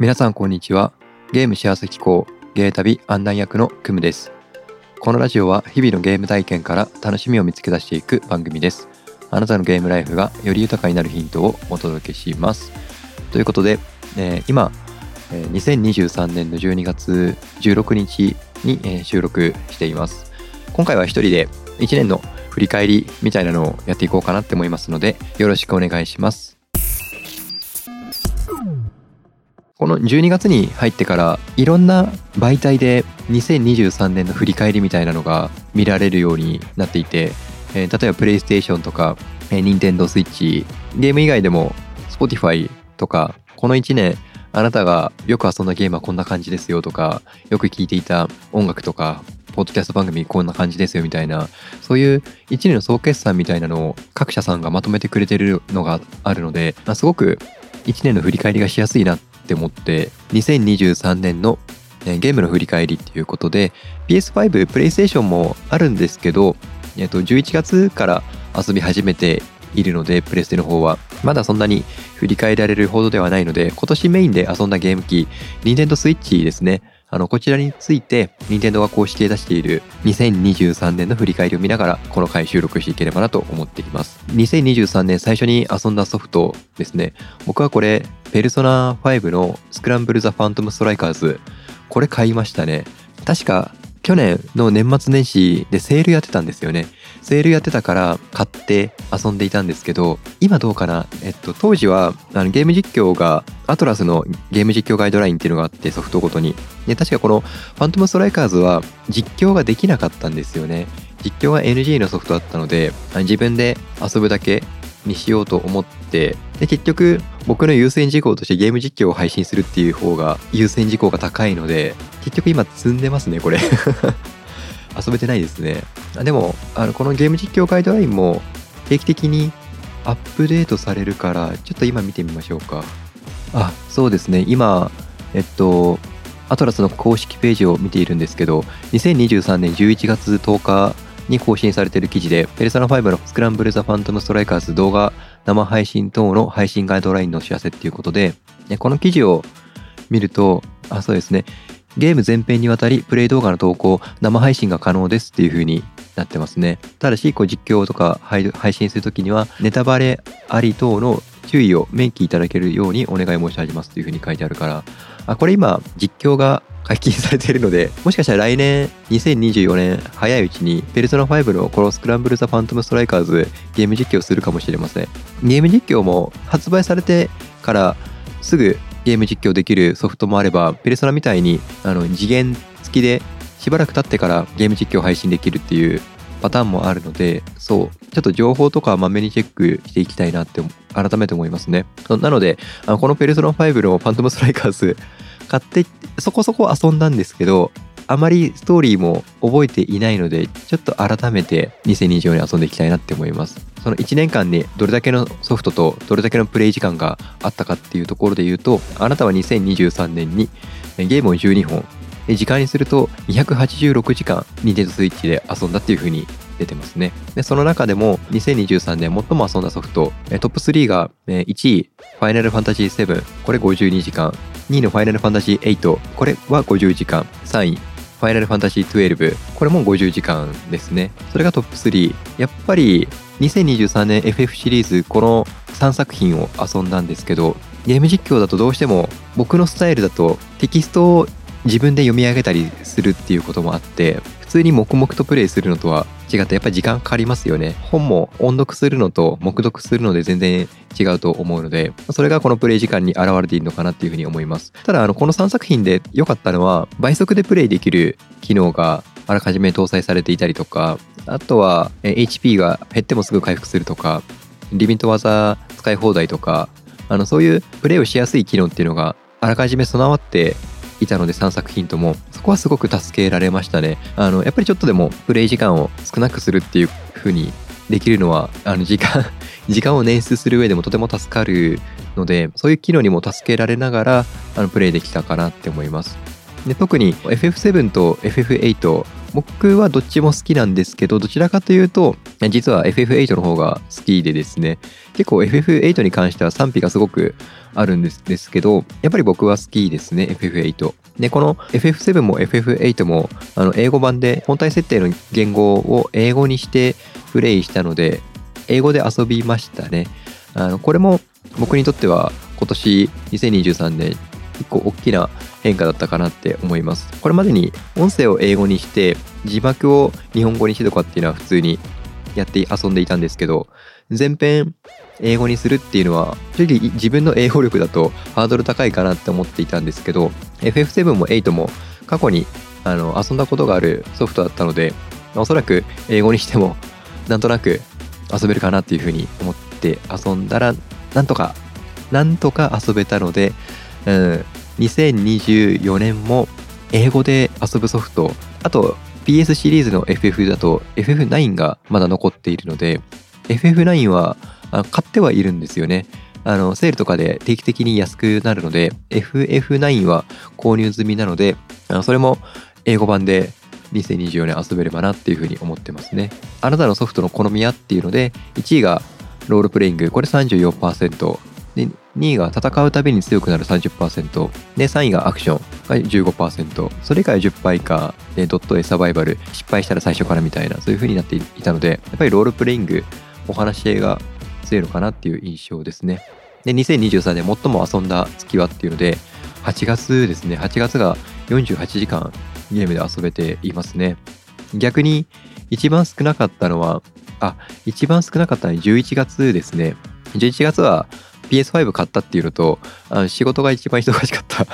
皆さんこんにちは。ゲーム幸せ機構ゲー旅案内役のクムです。このラジオは日々のゲーム体験から楽しみを見つけ出していく番組です。あなたのゲームライフがより豊かになるヒントをお届けします。ということで、えー、今、2023年の12月16日に、収録しています。今回は一人で1年の振り返りみたいなのをやっていこうかなって思いますのでよろしくお願いします。この12月に入ってからいろんな媒体で2023年の振り返りみたいなのが見られるようになっていて、えー、例えばプレイステーションとか、えー、ニンテンドスイッチゲーム以外でも Spotify とかこの1年あなたがよく遊んだゲームはこんな感じですよとかよく聴いていた音楽とかポッドキャスト番組こんな感じですよみたいなそういう1年の総決算みたいなのを各社さんがまとめてくれてるのがあるので、まあ、すごく1年の振り返りがしやすいなっって思って2023年のゲームの振り返りっていうことで PS5 プレイステーションもあるんですけど、えっと、11月から遊び始めているのでプレステの方は。まだそんなに振り返られるほどではないので今年メインで遊んだゲーム機 Nintendo Switch ですね。あのこちらについて任天堂が公式で出している2023年の振り返りを見ながらこの回収録していければなと思っています。2023年最初に遊んだソフトですね。僕はこれペルソナ5のスクランブル・ザ・ファントム・ストライカーズこれ買いましたね。確か去年の年末年始でセールやってたんですよね。セールやってたから買って遊んでいたんですけど、今どうかな？えっと、当時はあのゲーム実況が、アトラスのゲーム実況ガイドラインっていうのがあってソフトごとに。で、確かこのファントムストライカーズは実況ができなかったんですよね。実況が NG のソフトだったので、自分で遊ぶだけにしようと思ってで結局僕の優先事項としてゲーム実況を配信するっていう方が優先事項が高いので結局今積んでますねこれ 遊べてないですね。でもあのこのゲーム実況ガイドラインも定期的にアップデートされるからちょっと今見てみましょうか。あそうですね。今えっとアトラスの公式ページを見ているんですけど2023年11月10日に更新されている記事で、ペルソナ5のスクランブル・ザ・ファントム・ストライカーズ動画生配信等の配信ガイドラインのお知らせっていうことで、この記事を見ると、あ、そうですね、ゲーム全編にわたりプレイ動画の投稿、生配信が可能ですっていう風になってますね。ただし、こう実況とか配信するときには、ネタバレあり等の注意を明記いただけるようにお願い申し上げますという風に書いてあるから、あ、これ今、実況が解禁されているので、もしかしたら来年2024年早いうちに、ペルソナ5のこのスクランブル・ザ・ファントム・ストライカーズゲーム実況するかもしれません。ゲーム実況も発売されてからすぐゲーム実況できるソフトもあれば、ペルソナみたいにあの次元付きでしばらく経ってからゲーム実況を配信できるっていうパターンもあるので、そう、ちょっと情報とかまめにチェックしていきたいなって改めて思いますね。なので、あのこのペルソナ5のファントムストライカーズ買ってそこそこ遊んだんですけどあまりストーリーも覚えていないのでちょっと改めて2024年遊んでいきたいなって思いますその1年間にどれだけのソフトとどれだけのプレイ時間があったかっていうところで言うとあなたは2023年にゲームを12本時間にすると286時間 Nintendo Switch で遊んだっていう風に出てますね。で、その中でも2023年最も遊んだソフト、トップ3が1位、ファイナルファンタジー7、これ52時間。2位のファイナルファンタジー8、これは50時間。3位、ァイナルファンタジー12、これも50時間ですね。それがトップ3。やっぱり2023年 FF シリーズ、この3作品を遊んだんですけど、ゲーム実況だとどうしても僕のスタイルだとテキストを自分で読み上げたりするっていうこともあって通に黙々とプレイするのとは違ってやっぱり時間かかりますよね。本も音読するのと黙読するので全然違うと思うのでそれがこのプレイ時間に現れているのかなっていうふうに思います。ただあのこの3作品で良かったのは倍速でプレイできる機能があらかじめ搭載されていたりとかあとは HP が減ってもすぐ回復するとかリミット技使い放題とかあのそういうプレイをしやすい機能っていうのがあらかじめ備わっていたので3作品ともそこはすごく助けられましたね。あのやっぱりちょっとでもプレイ時間を少なくするっていう風にできるのはあの時間 時間を捻出する上でもとても助かるのでそういう機能にも助けられながらあのプレイできたかなって思います。で特に FF7 と FF8 僕はどっちも好きなんですけどどちらかというと実は FF8 の方が好きでですね結構 FF8 に関しては賛否がすごくあるんですですけどやっぱり僕は好きですね FF8 でこの FF7 も FF8 もあの英語版で本体設定の言語を英語にしてプレイしたので英語で遊びましたね。あのこれも僕にとっては今年2023年結構大きな変化だったかなって思います。これまでに音声を英語にして字幕を日本語にしてとかっていうのは普通にやって遊んでいたんですけど全編英語にするっていうのは正直自分の英語力だとハードル高いかなって思っていたんですけど FF7 も8も過去にあの遊んだことがあるソフトだったのでおそらく英語にしてもなんとなく遊べるかなっていうふうに思って遊んだらなんとかなんとか遊べたので、うん、2024年も英語で遊ぶソフト。あと PS シリーズの FF だと FF9 がまだ残っているので FF9 は買ってはいるんですよね。あのセールとかで定期的に安くなるので FF9 は購入済みなのでそれも英語版で2024年遊べればなっていうふうに思ってますね。あなたのソフトの好みやっていうので1位がロールプレイング。これ34% 2位が戦うたびに強くなる30%で3位がアクションが15%それ以外10倍以下でドット絵サバイバル。失敗したら最初からみたいなそういう風になっていたのでやっぱりロールプレイングお話し合いが強いのかなっていう印象ですね。で2023年最も遊んだ月はっていうので8月ですね。8月が48時間ゲームで遊べていますね。逆に一番少なかったのはあ一番少なかったのは11月ですね。11月は PS5 買ったっていうのとあの仕事が一番忙しかった っ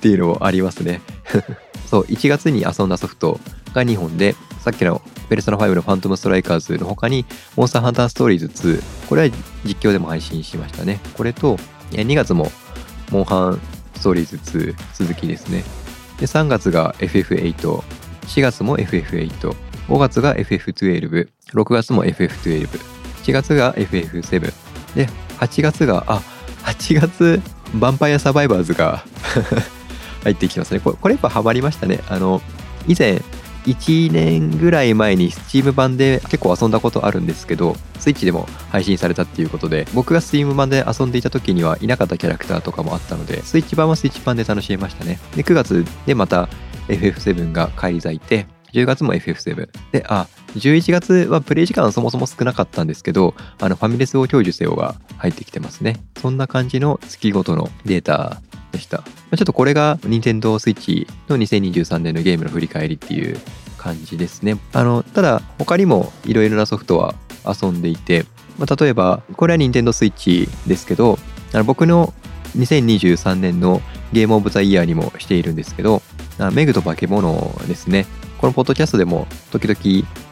ていうのもありますね。そう1月に遊んだソフトが2本でさっきのペルソナ5のファントムストライカーズの他にモンスターハンターストーリーズ2これは実況でも配信しましたね。これと2月もモンハンストーリーズ2続きですね。で3月が FF8 4月も FF8 5月が FF12 6月も FF12 7月が FF7 で8月があ8月ヴァンパイアサバイバーズが 入ってきますね。これこれやっぱハマりましたね。あの以前1年ぐらい前に Steam 版で結構遊んだことあるんですけど Switch でも配信されたっていうことで僕が Steam 版で遊んでいた時にはいなかったキャラクターとかもあったので Switch 版は Switch 版で楽しめましたね。で9月でまた FF7 が返り咲いて10月も FF7 であ11月はプレイ時間そもそも少なかったんですけどあのファミレスを享受せよが入ってきてますね。そんな感じの月ごとのデータでした。ちょっとこれが Nintendo Switch の2023年のゲームの振り返りっていう感じですね。あのただ他にもいろいろなソフトは遊んでいて、まあ、例えばこれは Nintendo Switch ですけどあの僕の2023年のゲームオブザイヤーにもしているんですけどメグと化け物ですね。このポッドキャストでも時々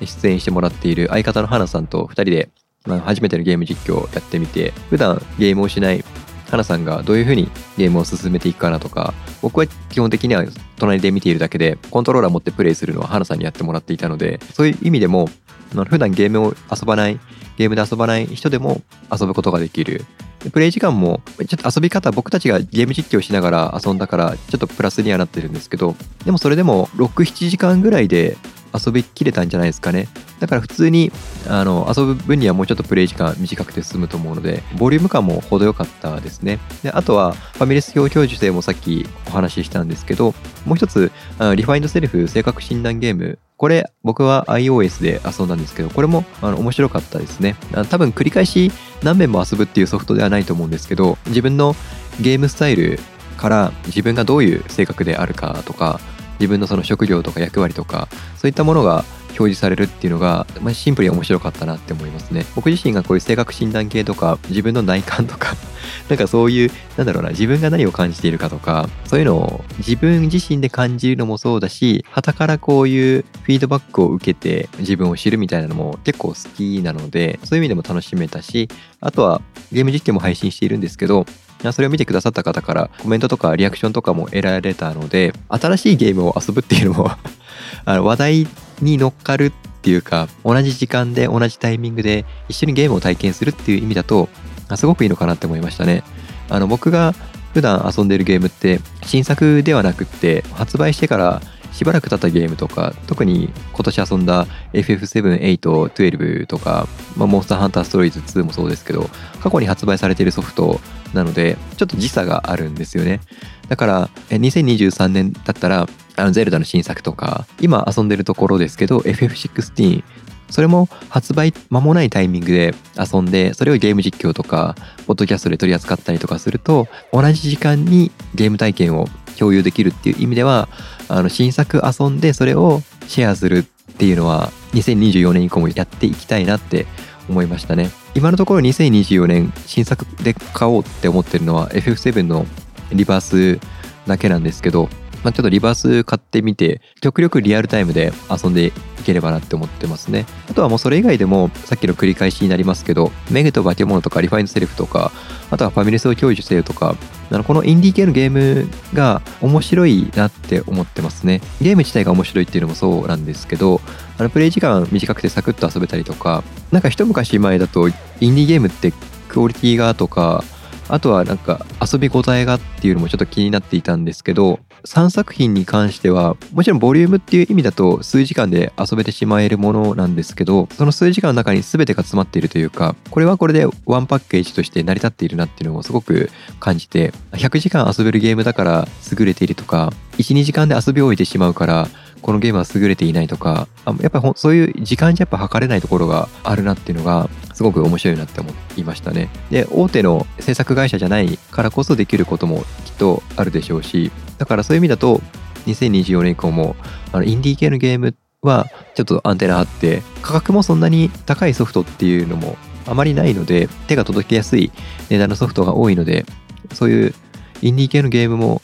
出演してもらっている相方の花さんと2人で、まあ、初めてのゲーム実況をやってみて普段ゲームをしない花さんがどういう風にゲームを進めていくかなとか僕は基本的には隣で見ているだけでコントローラー持ってプレイするのは花さんにやってもらっていたのでそういう意味でも普段ゲームを遊ばないゲームで遊ばない人でも遊ぶことができるプレイ時間もちょっと遊び方僕たちがゲーム実況しながら遊んだからちょっとプラスにはなってるんですけどでもそれでも67時間ぐらいで遊びきれたんじゃないですかね。だから普通にあの遊ぶ分にはもうちょっとプレイ時間短くて済むと思うのでボリューム感も程よかったですね。であとはファミレス表教授性もさっきお話ししたんですけどもう一つリファインドセルフ性格診断ゲーム。これ僕は iOS で遊んだんですけどこれもあの面白かったですね。多分繰り返し何遍も遊ぶっていうソフトではないと思うんですけど自分のゲームスタイルから自分がどういう性格であるかとか自分のその職業とか役割とかそういったものが表示されるっていうのが、まあ、シンプルに面白かったなって思いますね。僕自身がこういう性格診断系とか自分の内観とか なんかそういうなんだろうな自分が何を感じているかとかそういうのを自分自身で感じるのもそうだし旗からこういうフィードバックを受けて自分を知るみたいなのも結構好きなのでそういう意味でも楽しめたしあとはゲーム実況も配信しているんですけどそれを見てくださった方からコメントとかリアクションとかも得られたので新しいゲームを遊ぶっていうのも あの話題に乗っかるっていうか同じ時間で同じタイミングで一緒にゲームを体験するっていう意味だとすごくいいのかなって思いましたね。あの僕が普段遊んでるゲームって新作ではなくって発売してからしばらく経ったゲームとか特に今年遊んだ FF7,8,12 とか、まあ、モンスターハンターストーリーズ2もそうですけど過去に発売されているソフトなのでちょっと時差があるんですよね。だから2023年だったらあのゼルダの新作とか今遊んでるところですけど FF16 それも発売間もないタイミングで遊んでそれをゲーム実況とかポッドキャストで取り扱ったりとかすると同じ時間にゲーム体験を共有できるっていう意味ではあの新作遊んでそれをシェアするっていうのは2024年以降もやっていきたいなって思いましたね。今のところ2024年新作で買おうって思ってるのは FF7 のリバースだけなんですけどまあ、ちょっとリバース買ってみて極力リアルタイムで遊んでいければなって思ってますね。あとはもうそれ以外でもさっきの繰り返しになりますけどメグと化け物とかリファインドセルフとかあとはファミレスを享受せよとかあのこのインディー系のゲームが面白いなって思ってますね。ゲーム自体が面白いっていうのもそうなんですけどあのプレイ時間短くてサクッと遊べたりとかなんか一昔前だとインディーゲームってクオリティがとかあとはなんか遊び応えがっていうのもちょっと気になっていたんですけど3作品に関してはもちろんボリュームっていう意味だと数時間で遊べてしまえるものなんですけどその数時間の中に全てが詰まっているというかこれはこれでワンパッケージとして成り立っているなっていうのをすごく感じて100時間遊べるゲームだから優れているとか12時間で遊び終えてしまうからこのゲームは優れていないとかやっぱりそういう時間じゃやっぱ測れないところがあるなっていうのがすごく面白いなって思いましたね。で大手の制作会社じゃないからこそできることもきっとあるでしょうしだからそういう意味だと2024年以降もあのインディー系のゲームはちょっとアンテナ張って価格もそんなに高いソフトっていうのもあまりないので手が届きやすい値段のソフトが多いのでそういうインディー系のゲームも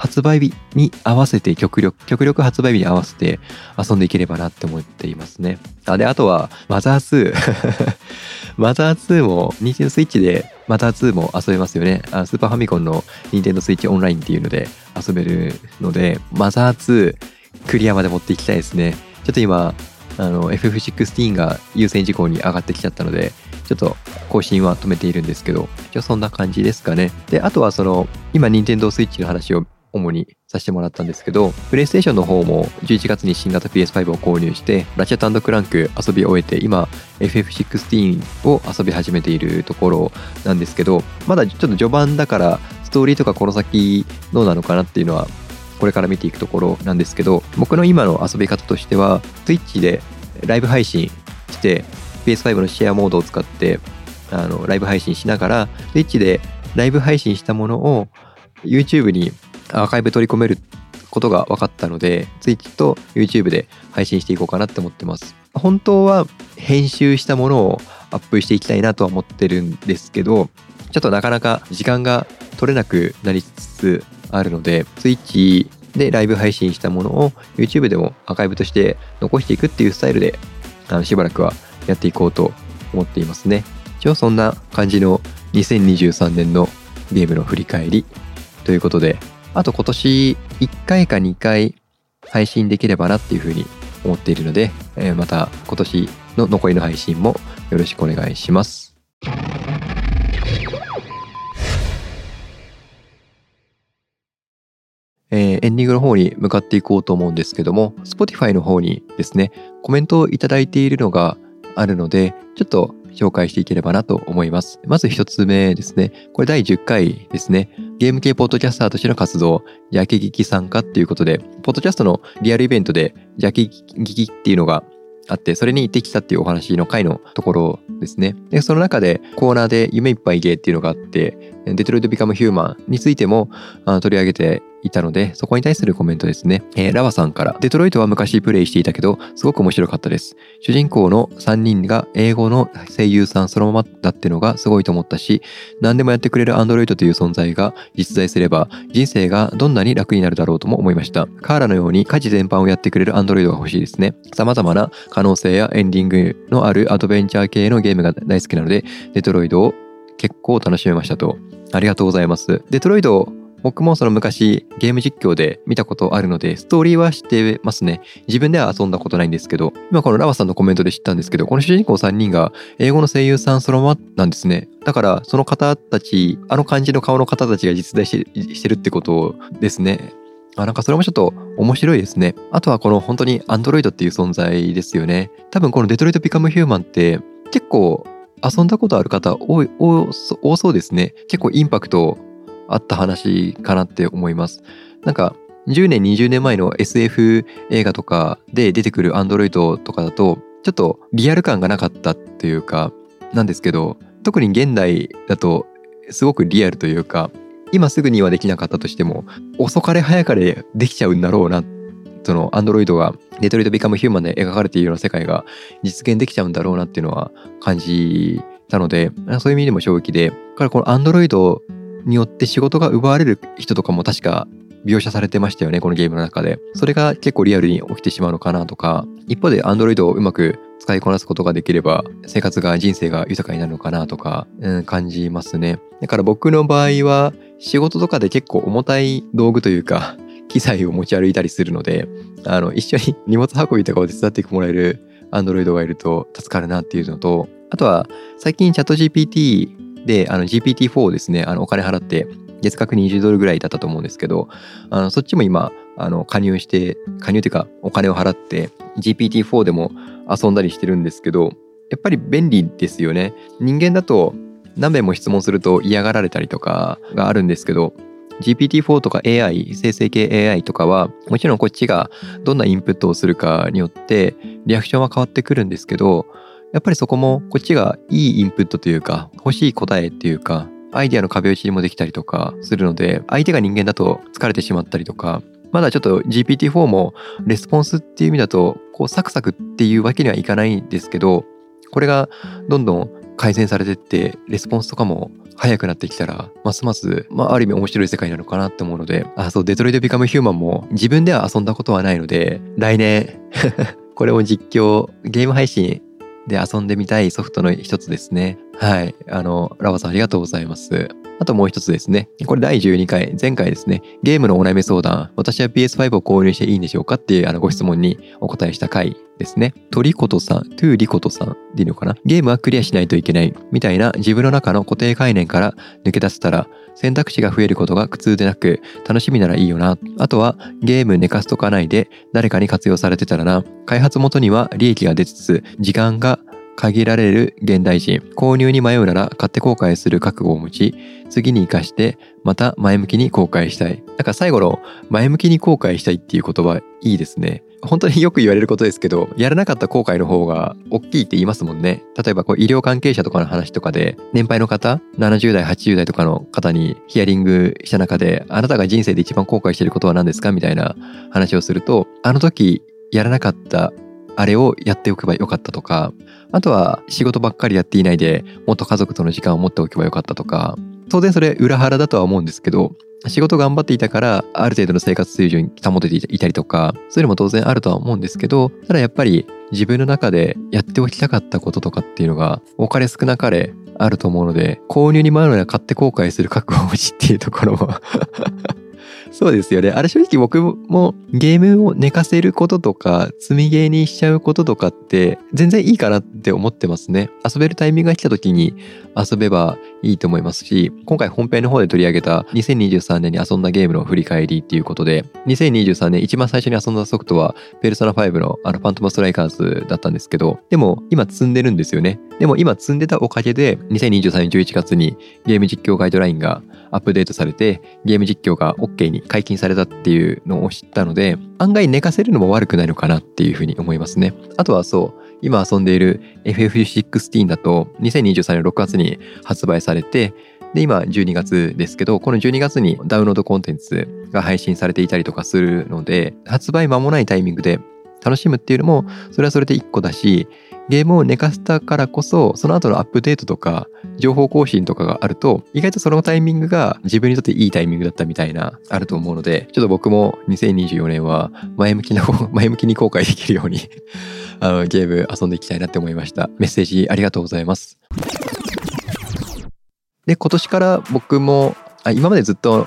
発売日に合わせて極力、極力発売日に合わせて遊んでいければなって思っていますね。あ、で、あとは、マザー2。マザー2も、ニンテンドスイッチでマザー2も遊べますよね。あスーパーファミコンのニンテンドスイッチオンラインっていうので遊べるので、マザー2クリアまで持っていきたいですね。ちょっと今、あの FF16 が優先事項に上がってきちゃったので、ちょっと更新は止めているんですけど、一応そんな感じですかね。で、あとはその、今、任天堂スイッチの話を主にさせてもらったんですけど、プレイステーションの方も11月に新型 PS5 を購入して、ラチェットクランク遊び終えて、今 FF16 を遊び始めているところなんですけど、まだちょっと序盤だから、ストーリーとかこの先どうなのかなっていうのは、これから見ていくところなんですけど、僕の今の遊び方としては、Twitch でライブ配信して、PS5 のシェアモードを使って、あのライブ配信しながら、Twitch でライブ配信したものを YouTube にアーカイブ取り込めることが分かったので Twitch と YouTube で配信していこうかなって思ってます。本当は編集したものをアップしていきたいなとは思ってるんですけどちょっとなかなか時間が取れなくなりつつあるので Twitch でライブ配信したものを YouTube でもアーカイブとして残していくっていうスタイルであのしばらくはやっていこうと思っていますね。一応そんな感じの2023年のゲームの振り返りということであと今年1回か2回配信できればなっていうふうに思っているので、えー、また今年の残りの配信もよろしくお願いします。えー、エンディングの方に向かっていこうと思うんですけども、Spotify の方にですね、コメントをいただいているのがあるので、ちょっと紹介していければなと思います。まず一つ目ですね。これ第10回ですね。ゲーム系ポッドキャスターとしての活動、焼き聞き参加っていうことで、ポッドキャストのリアルイベントで焼き聞きっていうのがあって、それに行ってきたっていうお話の回のところですね。で、その中でコーナーで夢いっぱいゲーっていうのがあって、デトロイト・ビカム・ヒューマンについても取り上げていたので、そこに対するコメントですね。えー、ラワさんから、デトロイトは昔プレイしていたけど、すごく面白かったです。主人公の3人が英語の声優さんそのままだってのがすごいと思ったし、何でもやってくれるアンドロイドという存在が実在すれば、人生がどんなに楽になるだろうとも思いました。カーラのように家事全般をやってくれるアンドロイドが欲しいですね。様々な可能性やエンディングのあるアドベンチャー系のゲームが大好きなので、デトロイドを結構楽しめましたと。ありがとうございます。デトロイド僕もその昔ゲーム実況で見たことあるので、ストーリーは知ってますね。自分では遊んだことないんですけど、今このラワさんのコメントで知ったんですけど、この主人公3人が英語の声優さんそのままなんですね。だからその方たち、あの感じの顔の方たちが実在してるってことですね。あなんかそれもちょっと面白いですね。あとはこの本当に Android っていう存在ですよね。多分このデトロイト・ビカム・ヒューマンって結構遊んだことある方多い多そうですね。結構インパクトあった話かなって思います。なんか10年20年前の SF 映画とかで出てくる Android とかだとちょっとリアル感がなかったっていうかなんですけど特に現代だとすごくリアルというか今すぐにはできなかったとしても遅かれ早かれできちゃうんだろうなそのアンドロイドがデトロイト・ビカム・ヒューマンで描かれているような世界が実現できちゃうんだろうなっていうのは感じたのでそういう意味でも衝撃でからこのアンドロイドによって仕事が奪われる人とかも確か描写されてましたよねこのゲームの中で。それが結構リアルに起きてしまうのかなとか。一方でアンドロイドをうまく使いこなすことができれば生活が人生が豊かになるのかなとか、うん、感じますね。だから僕の場合は仕事とかで結構重たい道具というか 機材を持ち歩いたりするのであの一緒に 荷物運びとかを手伝ってもらえるアンドロイドがいると助かるなっていうのとあとは最近チャット GPT で GPT-4 をですねお金払って月額20ドルぐらいだったと思うんですけどそっちも今加入して加入というかお金を払って GPT-4 でも遊んだりしてるんですけどやっぱり便利ですよね。人間だと何遍も質問すると嫌がられたりとかがあるんですけど GPT-4 とか AI 生成系 AI とかはもちろんこっちがどんなインプットをするかによってリアクションは変わってくるんですけどやっぱりそこもこっちがいいインプットというか欲しい答えっていうかアイデアの壁打ちもできたりとかするので相手が人間だと疲れてしまったりとかまだちょっと GPT-4 もレスポンスっていう意味だとこうサクサクっていうわけにはいかないんですけどこれがどんどん改善されてってレスポンスとかも早くなってきたらますます、まあ、ある意味面白い世界なのかなって思うのであそうデトロイト・ビカム・ヒューマンも自分では遊んだことはないので来年 これを実況ゲーム配信で遊んでみたいソフトの一つですね。はい。あのラバさんありがとうございます。あともう一つですね。これ第12回、前回ですね。ゲームのお悩み相談、私は PS5 を購入していいんでしょうかっていうあのご質問にお答えした回ですね。トリコトさん、トゥーリコトさんでいいのかな？ゲームはクリアしないといけない。みたいな自分の中の固定概念から抜け出せたら、選択肢が増えることが苦痛でなく、楽しみならいいよな。あとは、ゲーム寝かすとかないで、誰かに活用されてたらな。開発元には利益が出つつ、時間が限られる現代人。購入に迷うなら買って後悔する覚悟を持ち次に生かしてまた前向きに後悔したい。なんか最後の前向きに後悔したいっていう言葉いいですね。本当によく言われることですけどやらなかった後悔の方が大きいって言いますもんね。例えばこう医療関係者とかの話とかで年配の方70代80代とかの方にヒアリングした中であなたが人生で一番後悔していることは何ですかみたいな話をするとあの時やらなかったあれをやっておけばよかったとかあとは仕事ばっかりやっていないでもっと家族との時間を持っておけばよかったとか当然それ裏腹だとは思うんですけど仕事頑張っていたからある程度の生活水準保てていたりとかそういうのも当然あるとは思うんですけどただやっぱり自分の中でやっておきたかったこととかっていうのが多かれ少なかれあると思うので購入に迷うのは買って後悔する覚悟を持ちっていうところも そうですよね。あれ正直僕もゲームを寝かせることとか、積みゲーにしちゃうこととかって全然いいかなって思ってますね。遊べるタイミングが来た時に遊べばいいと思いますし、今回本編の方で取り上げた2023年に遊んだゲームの振り返りっていうことで、2023年一番最初に遊んだソフトは、ペルソナ5のあのファントムストライカーズだったんですけど、でも今積んでるんですよね。でも今積んでたおかげで、2023年11月にゲーム実況ガイドラインがアップデートされてゲーム実況が OK に解禁されたっていうのを知ったので案外寝かせるのも悪くないのかなっていうふうに思いますね。あとはそう今遊んでいる FF16 だと2023年6月に発売されてで今12月ですけどこの12月にダウンロードコンテンツが配信されていたりとかするので発売間もないタイミングで楽しむっていうのもそれはそれで1個だしゲームを寝かせたからこそその後のアップデートとか情報更新とかがあると意外とそのタイミングが自分にとっていいタイミングだったみたいなあると思うのでちょっと僕も2024年は前向きな 前向きに後悔できるように あのゲーム遊んでいきたいなって思いました。メッセージありがとうございます。で今年から僕もあ今までずっと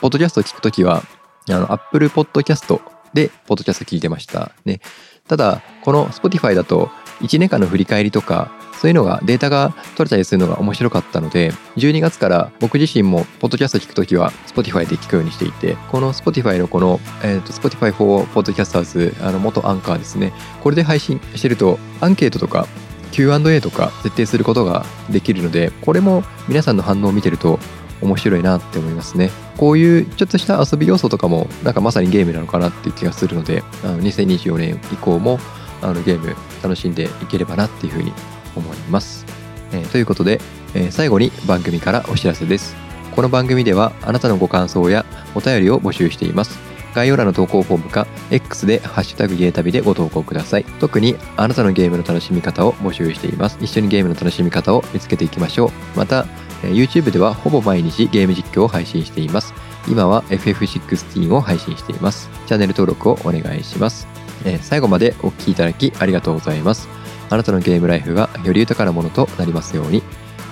ポッドキャストを聞くときは、あの、Apple Podcast で、ポッドキャスト聞いてました。ね。ただ、この Spotify だと、1年間の振り返りとか、そういうのがデータが取れたりするのが面白かったので、12月から僕自身もポッドキャスト聞くときは Spotify で聞くようにしていて、この Spotify のこの、えー、と Spotify for Podcasters、あの元アンカーですね。これで配信してると、アンケートとか Q&A とか設定することができるので、これも皆さんの反応を見てると面白いなって思いますね。こういうちょっとした遊び要素とかもなんかまさにゲームなのかなっていう気がするので、あの2024年以降もあのゲーム楽しんでいければなっていうふうに思います。えー、ということで、えー、最後に番組からお知らせです。この番組ではあなたのご感想やお便りを募集しています。概要欄の投稿フォームか X でハッシュタグゲータビでご投稿ください。特にあなたのゲームの楽しみ方を募集しています。一緒にゲームの楽しみ方を見つけていきましょう。また、YouTube ではほぼ毎日ゲーム実況を配信しています。今は FF16 を配信しています。チャンネル登録をお願いします。え最後までお聴きいただきありがとうございます。あなたのゲームライフがより豊かなものとなりますように。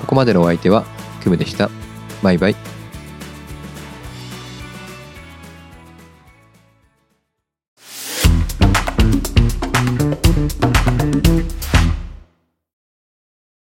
ここまでのお相手はクムでした。バイバイ。